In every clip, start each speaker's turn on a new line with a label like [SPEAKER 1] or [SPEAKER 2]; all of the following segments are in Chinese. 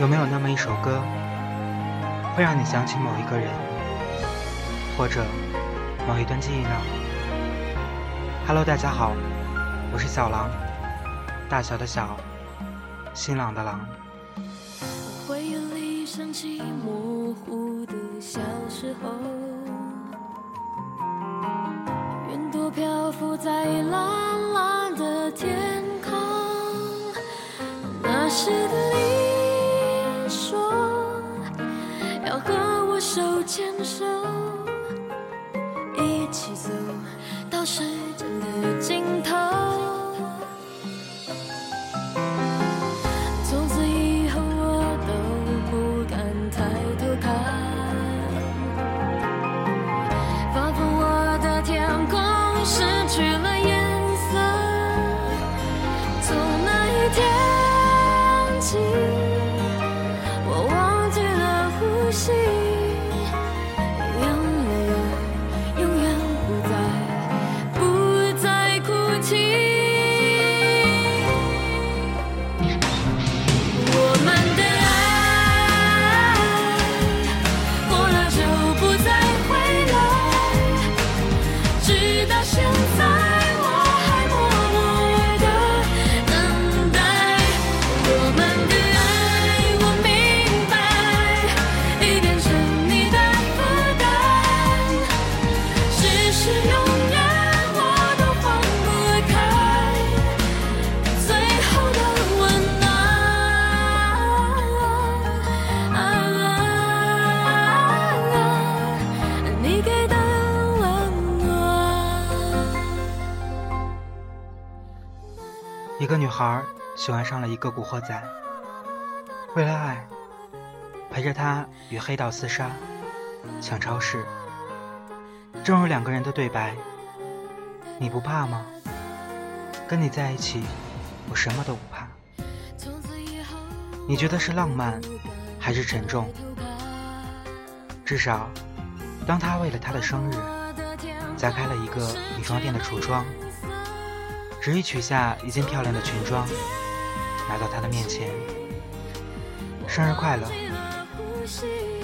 [SPEAKER 1] 有没有那么一首歌，会让你想起某一个人，或者某一段记忆呢？Hello，大家好，我是小狼，大小的小，新郎的郎。
[SPEAKER 2] 回忆里想起模糊的小时候，云朵漂浮在蓝蓝的天空，那时的你。手牵手，一起走到时间的尽头。一
[SPEAKER 1] 个女孩喜欢上了一个古惑仔，为了爱，陪着他与黑道厮杀、抢超市。正如两个人的对白：“你不怕吗？跟你在一起，我什么都不怕。”你觉得是浪漫，还是沉重？至少，当他为了他的生日，砸开了一个女装店的橱窗。执意取下一件漂亮的裙装，拿到他的面前。生日快乐！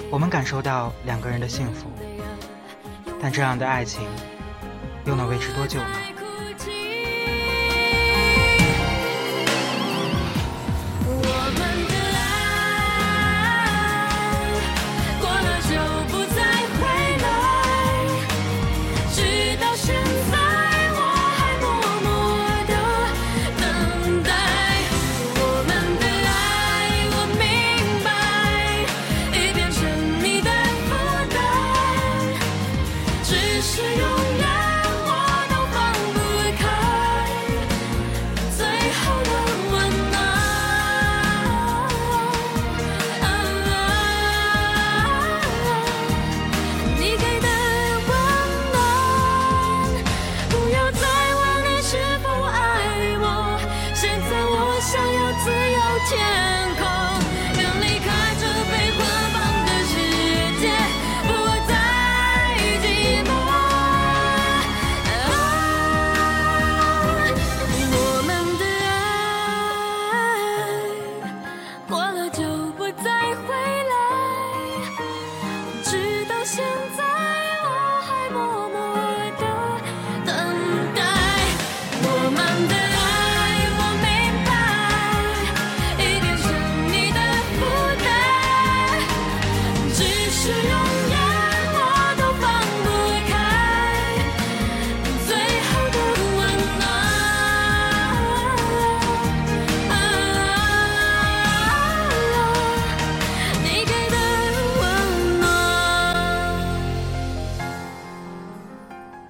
[SPEAKER 1] 我们感受到两个人的幸福，但这样的爱情又能维持多久呢？天空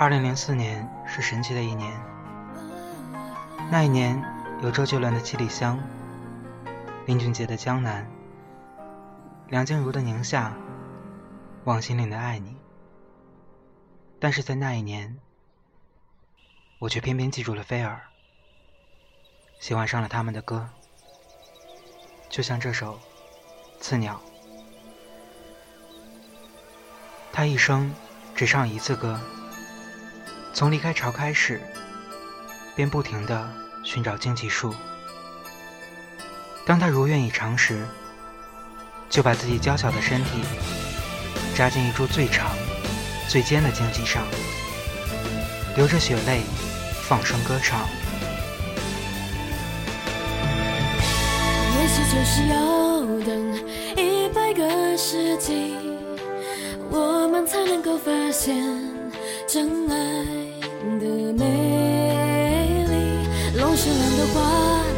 [SPEAKER 1] 二零零四年是神奇的一年。那一年有周杰伦的《七里香》，林俊杰的《江南》，梁静茹的《宁夏》，王心凌的《爱你》。但是在那一年，我却偏偏记住了菲儿，喜欢上了他们的歌，就像这首《刺鸟》。他一生只唱一次歌。从离开巢开始，便不停地寻找荆棘树。当他如愿以偿时，就把自己娇小的身体扎进一株最长、最尖的荆棘上，流着血泪，放声歌唱。
[SPEAKER 2] 也许就是要等一百个世纪，我们才能够发现真爱的美丽。龙舌兰的花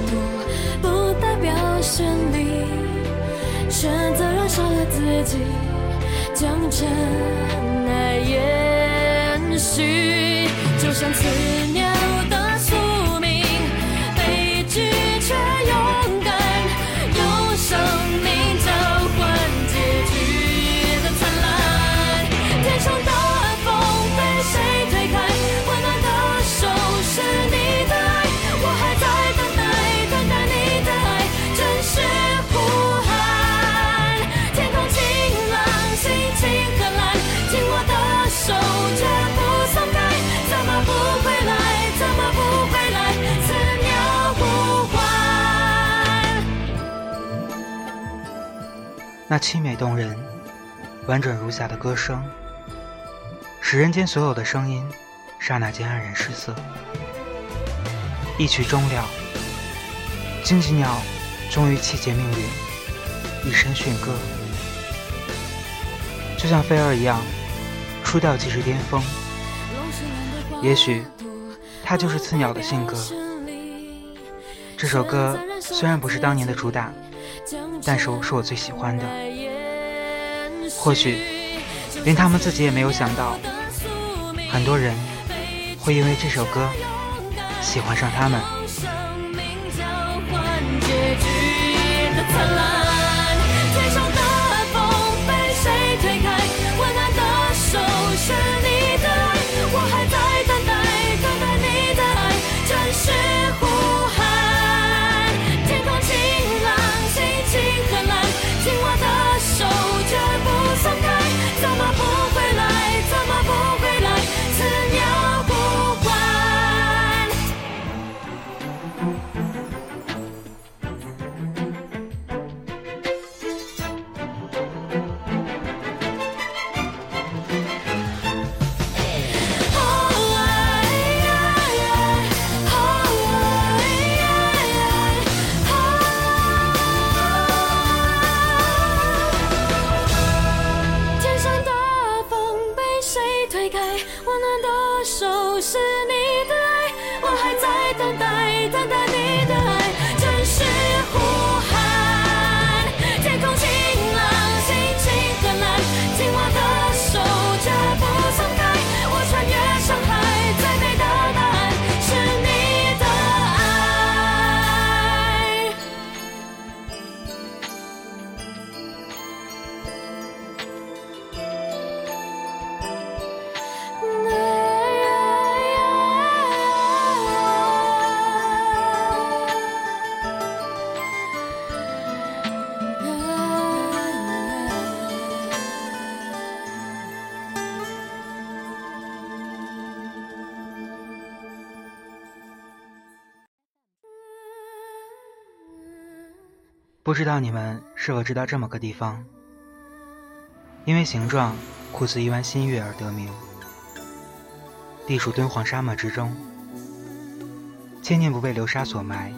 [SPEAKER 2] 朵不代表绚丽，选择燃烧了自己，将真爱延续，就像思念
[SPEAKER 1] 那凄美动人、婉转如霞的歌声，使人间所有的声音刹那间黯然失色。一曲终了，荆棘鸟终于气结命运，一声驯歌，就像飞儿一样，出调即是巅峰。也许，它就是刺鸟的性格。这首歌虽然不是当年的主打，但是是我最喜欢的。或许，连他们自己也没有想到，很多人会因为这首歌喜欢上他们。
[SPEAKER 2] 不
[SPEAKER 1] 知道你们是否知道这么个地方？因为形状酷似一弯新月而得名，地处敦煌沙漠之中，千年不被流沙所埋，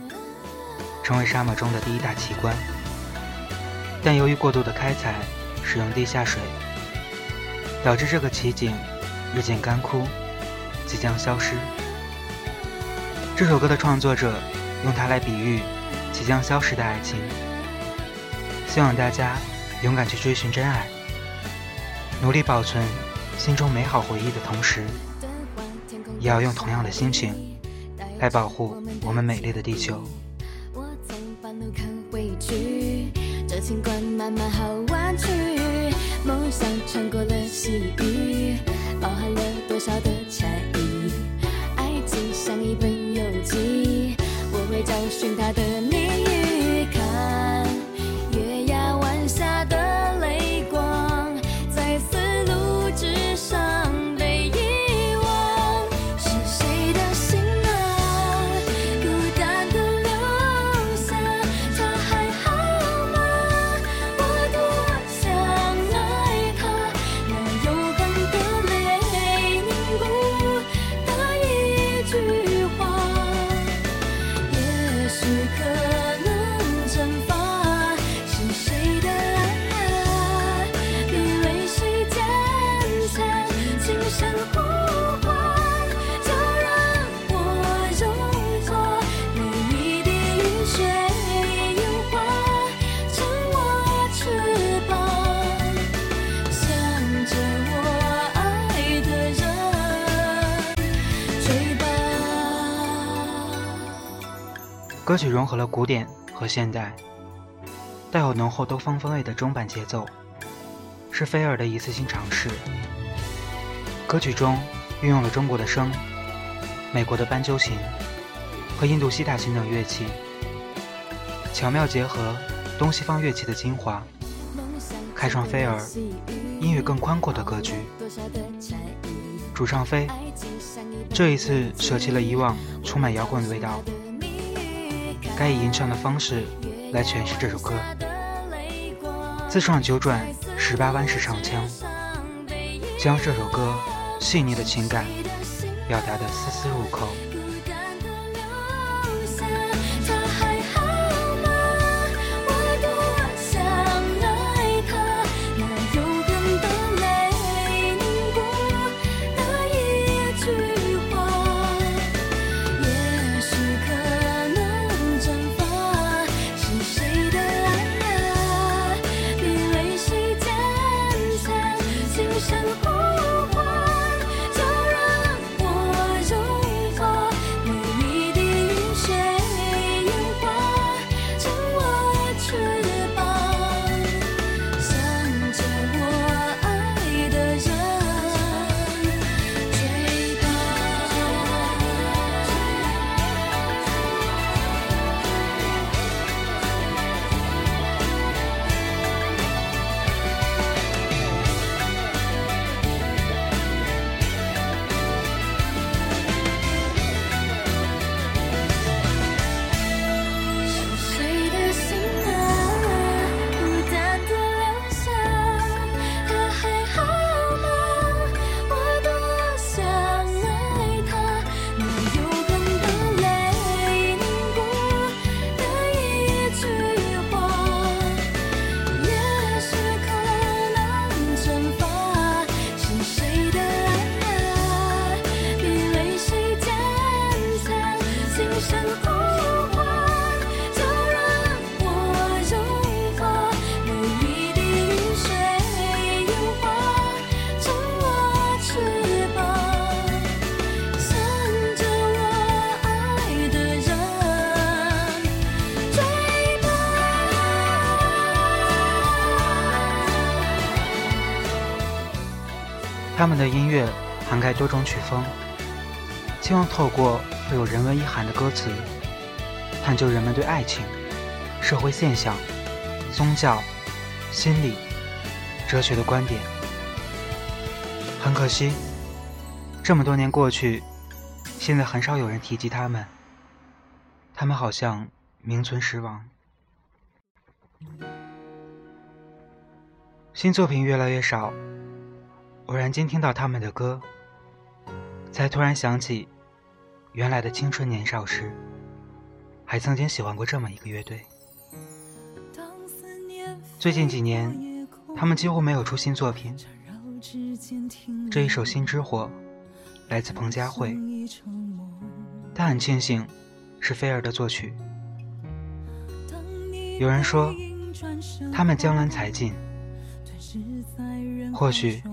[SPEAKER 1] 成为沙漠中的第一大奇观。但由于过度的开采，使用地下水，导致这个奇景日渐干枯，即将消失。这首歌的创作者用它来比喻即将消失的爱情。希望大家勇敢去追寻真爱，努力保存心中美好回忆的同时，也要用同样的心情来保护我们美丽的地球。
[SPEAKER 2] 我从半路看回去，这情关慢慢好弯曲，梦想穿过了细雨，包含了多少的差异？爱情像一本游记，我会找寻它的谜语，
[SPEAKER 1] 歌曲融合了古典和现代，带有浓厚东方风味的中版节奏，是菲尔的一次性尝试。歌曲中运用了中国的笙、美国的斑鸠琴和印度西塔琴等乐器，巧妙结合东西方乐器的精华，开创菲尔音域更宽阔的格局。主唱飞这一次舍弃了以往充满摇滚的味道。该以吟唱的方式来诠释这首歌，自创九转十八弯式唱腔，将这首歌细腻的情感表达的丝丝入扣。他们的音乐涵盖多种曲风，希望透过富有人文意涵的歌词，探究人们对爱情、社会现象、宗教、心理、哲学的观点。很可惜，这么多年过去，现在很少有人提及他们，他们好像名存实亡。新作品越来越少。偶然间听到他们的歌，才突然想起，原来的青春年少时，还曾经喜欢过这么一个乐队。最近几年，他们几乎没有出新作品。这一首《心之火》来自彭佳慧，他很庆幸是菲儿的作曲。有人说，他们江郎才尽，或许。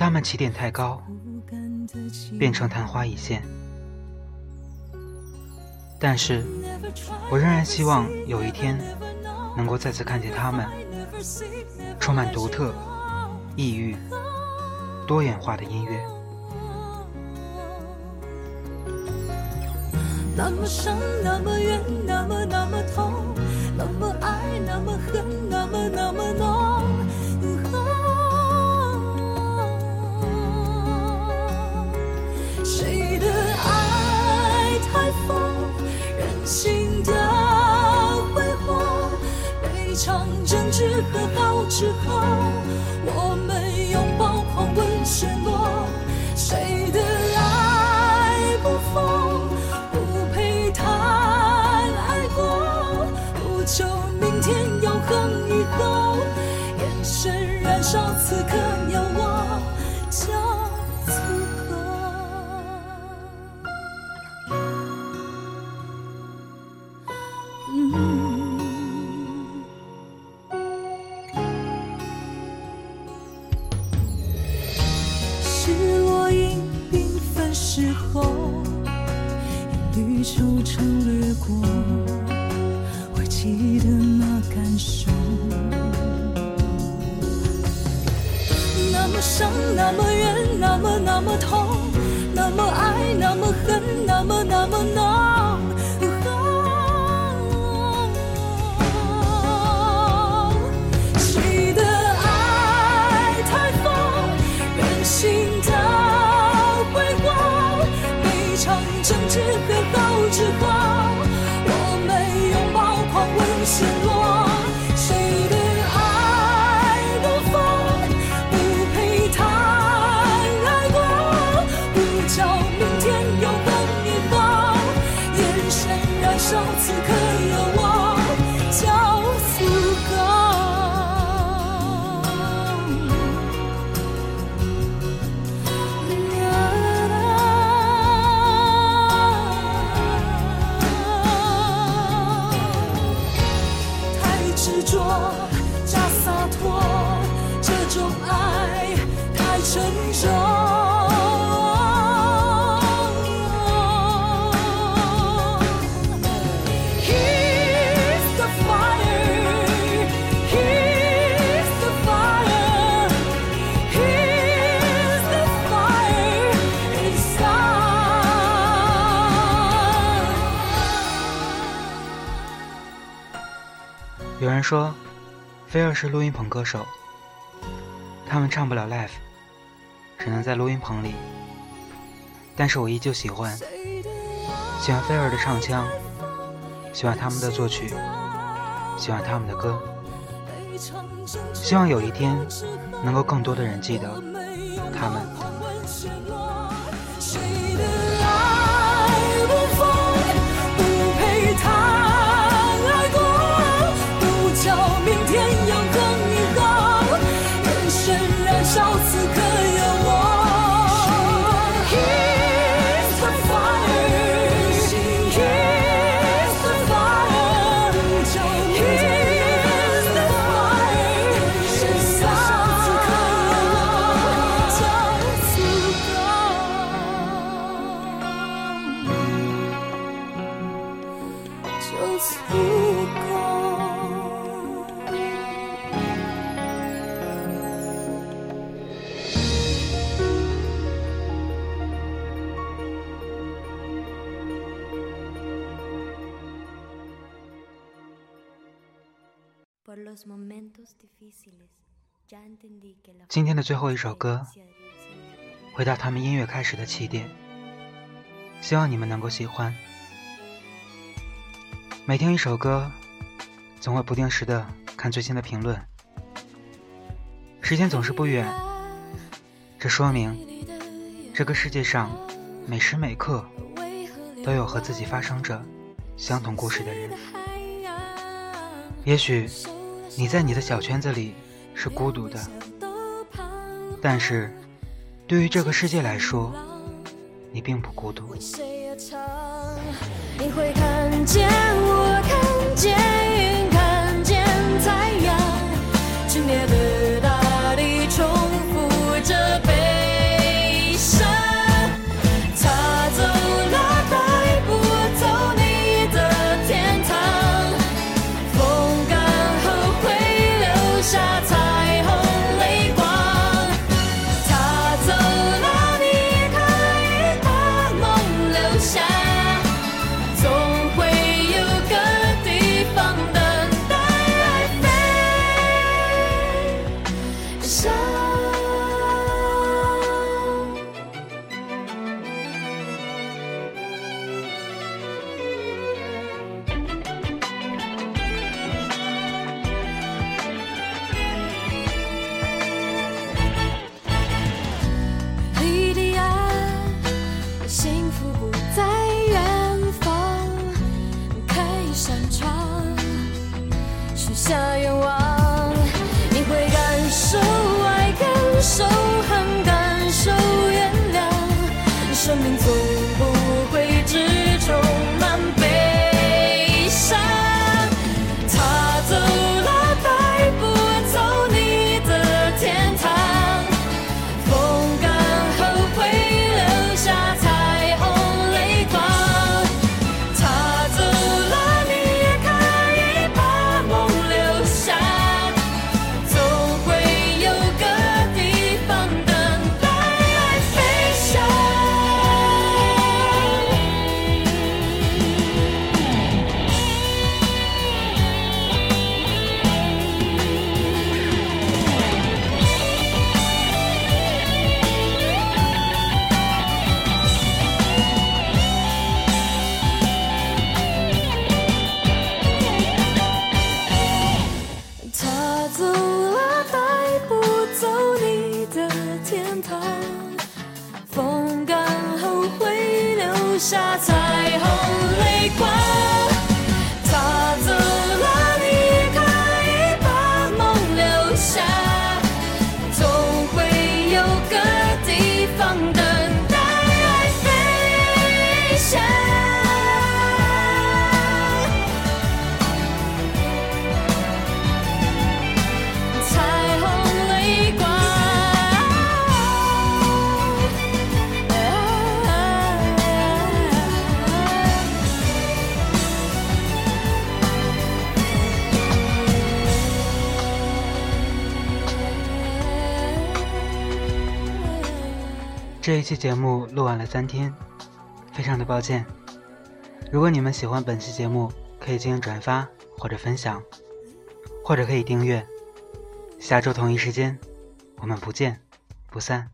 [SPEAKER 1] 他们起点太高，变成昙花一现。但是，我仍然希望有一天能够再次看见他们，充满独特、异域、多元化的音乐。
[SPEAKER 2] 那么深，那么远，场争执和好之后，我们拥抱狂吻陷落。谁的爱不疯，不配谈爱过。不求明天永恒以后，眼神燃烧此刻有
[SPEAKER 1] 人说，菲儿是录音棚歌手，他们唱不了 live，只能在录音棚里。但是我依旧喜欢，喜欢菲儿的唱腔，喜欢他们的作曲，喜欢他们的歌。希望有一天，能够更多的人记得他们。今天的最后一首歌，回到他们音乐开始的起点。希望你们能够喜欢。每听一首歌，总会不定时的看最新的评论。时间总是不远，这说明这个世界上每时每刻都有和自己发生着相同故事的人。也许你在你的小圈子里是孤独的，但是对于这个世界来说，你并不孤独。
[SPEAKER 2] 你会看见我，
[SPEAKER 1] 这一期节目录完了三天，非常的抱歉。如果你们喜欢本期节目，可以进行转发或者分享，或者可以订阅。下周同一时间，我们不见不散。